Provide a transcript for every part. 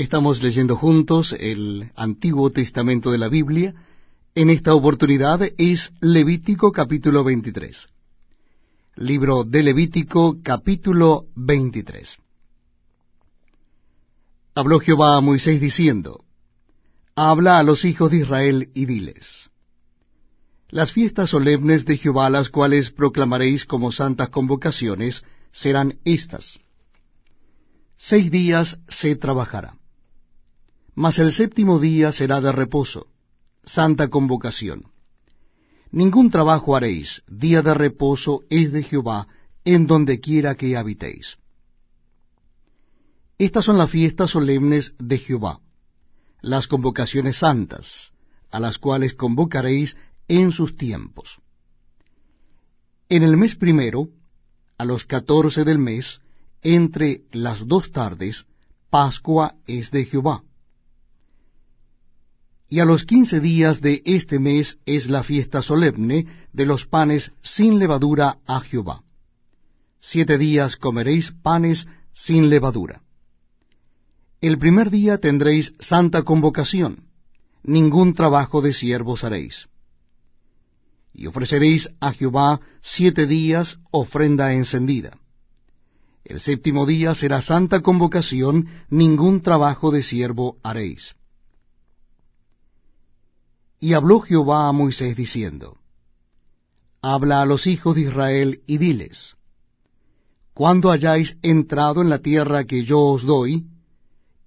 Estamos leyendo juntos el Antiguo Testamento de la Biblia. En esta oportunidad es Levítico capítulo 23. Libro de Levítico capítulo 23. Habló Jehová a Moisés diciendo, Habla a los hijos de Israel y diles, Las fiestas solemnes de Jehová, las cuales proclamaréis como santas convocaciones, serán estas. Seis días se trabajará mas el séptimo día será de reposo, santa convocación. Ningún trabajo haréis, día de reposo es de Jehová, en donde quiera que habitéis. Estas son las fiestas solemnes de Jehová, las convocaciones santas, a las cuales convocaréis en sus tiempos. En el mes primero, a los catorce del mes, entre las dos tardes, Pascua es de Jehová y a los quince días de este mes es la fiesta solemne de los panes sin levadura a Jehová. Siete días comeréis panes sin levadura. El primer día tendréis santa convocación, ningún trabajo de siervos haréis. Y ofreceréis a Jehová siete días ofrenda encendida. El séptimo día será santa convocación, ningún trabajo de siervo haréis. Y habló Jehová a Moisés diciendo, Habla a los hijos de Israel y diles, Cuando hayáis entrado en la tierra que yo os doy,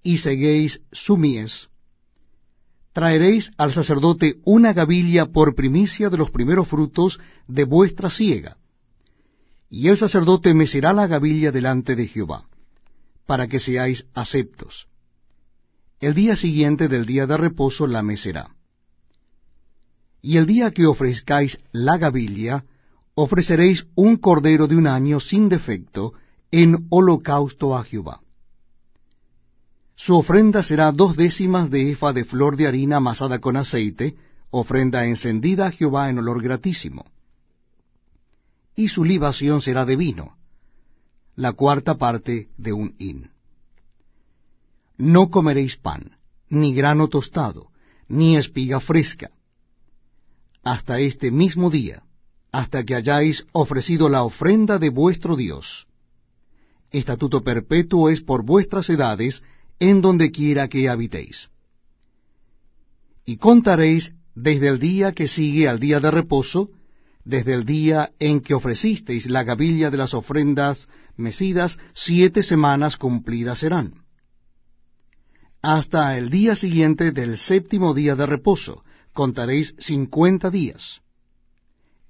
y seguéis su mies, traeréis al sacerdote una gavilla por primicia de los primeros frutos de vuestra siega, y el sacerdote mecerá la gavilla delante de Jehová, para que seáis aceptos. El día siguiente del día de reposo la mecerá. Y el día que ofrezcáis la gavilla, ofreceréis un cordero de un año sin defecto en holocausto a Jehová. Su ofrenda será dos décimas de efa de flor de harina amasada con aceite, ofrenda encendida a Jehová en olor gratísimo. Y su libación será de vino, la cuarta parte de un hin. No comeréis pan, ni grano tostado, ni espiga fresca, hasta este mismo día, hasta que hayáis ofrecido la ofrenda de vuestro Dios. Estatuto perpetuo es por vuestras edades, en donde quiera que habitéis. Y contaréis desde el día que sigue al día de reposo, desde el día en que ofrecisteis la gavilla de las ofrendas mecidas, siete semanas cumplidas serán. Hasta el día siguiente del séptimo día de reposo, contaréis cincuenta días.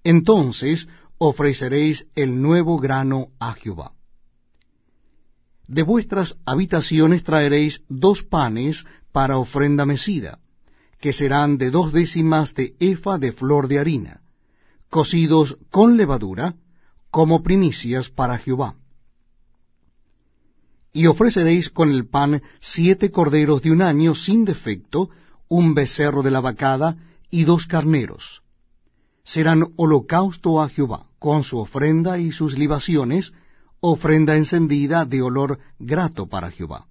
Entonces ofreceréis el nuevo grano a Jehová. De vuestras habitaciones traeréis dos panes para ofrenda mecida, que serán de dos décimas de efa de flor de harina, cocidos con levadura, como primicias para Jehová. Y ofreceréis con el pan siete corderos de un año sin defecto, un becerro de la vacada y dos carneros. Serán holocausto a Jehová, con su ofrenda y sus libaciones, ofrenda encendida de olor grato para Jehová.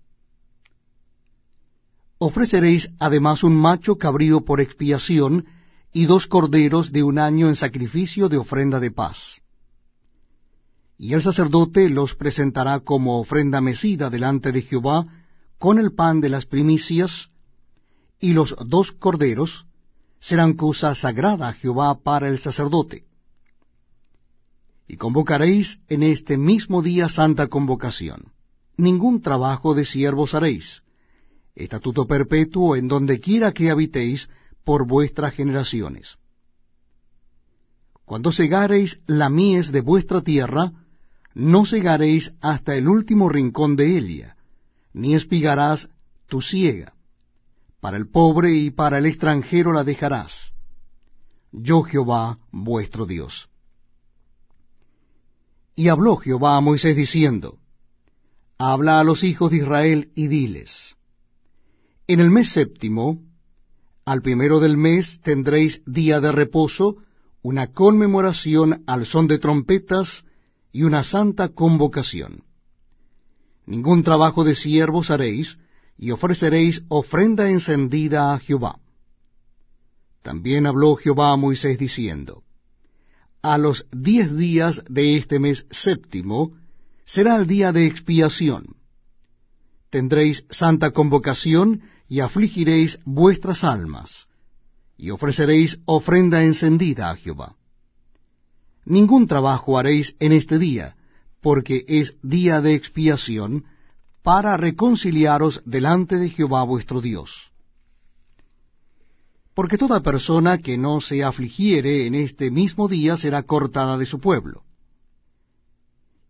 Ofreceréis además un macho cabrío por expiación, y dos corderos de un año en sacrificio de ofrenda de paz. Y el sacerdote los presentará como ofrenda mecida delante de Jehová, con el pan de las primicias, y los dos corderos serán cosa sagrada a Jehová para el sacerdote. Y convocaréis en este mismo día santa convocación. Ningún trabajo de siervos haréis. Estatuto perpetuo en donde quiera que habitéis por vuestras generaciones. Cuando segareis la mies de vuestra tierra, no segaréis hasta el último rincón de Elia, ni espigarás tu siega para el pobre y para el extranjero la dejarás. Yo Jehová vuestro Dios. Y habló Jehová a Moisés diciendo, Habla a los hijos de Israel y diles, En el mes séptimo, al primero del mes tendréis día de reposo, una conmemoración al son de trompetas y una santa convocación. Ningún trabajo de siervos haréis, y ofreceréis ofrenda encendida a Jehová. También habló Jehová a Moisés diciendo, A los diez días de este mes séptimo será el día de expiación. Tendréis santa convocación y afligiréis vuestras almas, y ofreceréis ofrenda encendida a Jehová. Ningún trabajo haréis en este día, porque es día de expiación, para reconciliaros delante de Jehová vuestro Dios. Porque toda persona que no se afligiere en este mismo día será cortada de su pueblo.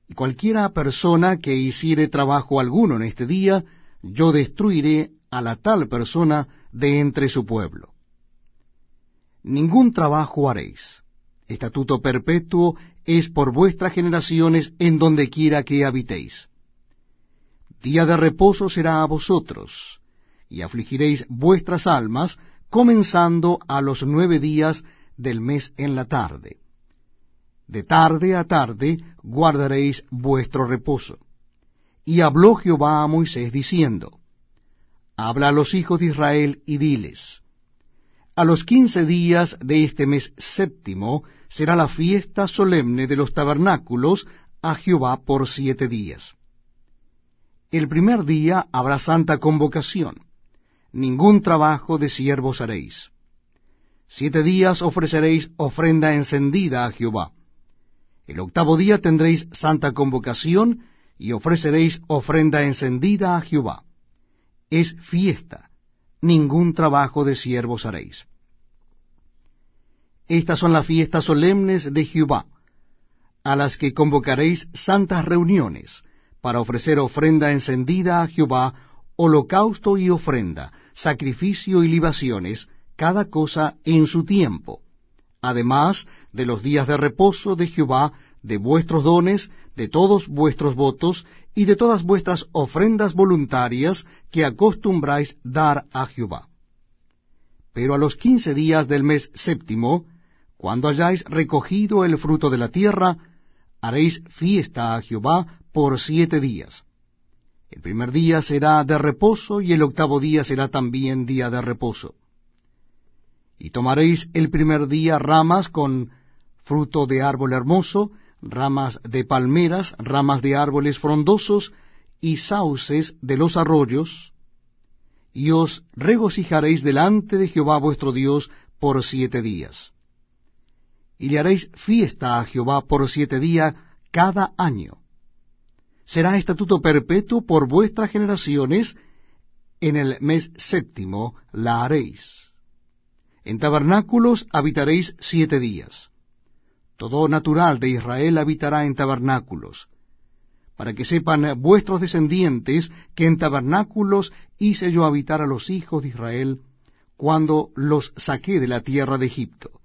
Y cualquiera persona que hiciere trabajo alguno en este día, yo destruiré a la tal persona de entre su pueblo. Ningún trabajo haréis. Estatuto perpetuo es por vuestras generaciones en donde quiera que habitéis Día de reposo será a vosotros, y afligiréis vuestras almas, comenzando a los nueve días del mes en la tarde. De tarde a tarde guardaréis vuestro reposo. Y habló Jehová a Moisés diciendo, Habla a los hijos de Israel y diles, A los quince días de este mes séptimo será la fiesta solemne de los tabernáculos a Jehová por siete días. El primer día habrá santa convocación. Ningún trabajo de siervos haréis. Siete días ofreceréis ofrenda encendida a Jehová. El octavo día tendréis santa convocación y ofreceréis ofrenda encendida a Jehová. Es fiesta, ningún trabajo de siervos haréis. Estas son las fiestas solemnes de Jehová, a las que convocaréis santas reuniones, para ofrecer ofrenda encendida a Jehová, holocausto y ofrenda, sacrificio y libaciones, cada cosa en su tiempo, además de los días de reposo de Jehová, de vuestros dones, de todos vuestros votos, y de todas vuestras ofrendas voluntarias que acostumbráis dar a Jehová. Pero a los quince días del mes séptimo, cuando hayáis recogido el fruto de la tierra, haréis fiesta a Jehová por siete días. El primer día será de reposo y el octavo día será también día de reposo. Y tomaréis el primer día ramas con fruto de árbol hermoso, ramas de palmeras, ramas de árboles frondosos y sauces de los arroyos, y os regocijaréis delante de Jehová vuestro Dios por siete días. Y le haréis fiesta a Jehová por siete días cada año será estatuto perpetuo por vuestras generaciones, en el mes séptimo la haréis. En tabernáculos habitaréis siete días. Todo natural de Israel habitará en tabernáculos, para que sepan vuestros descendientes que en tabernáculos hice yo habitar a los hijos de Israel cuando los saqué de la tierra de Egipto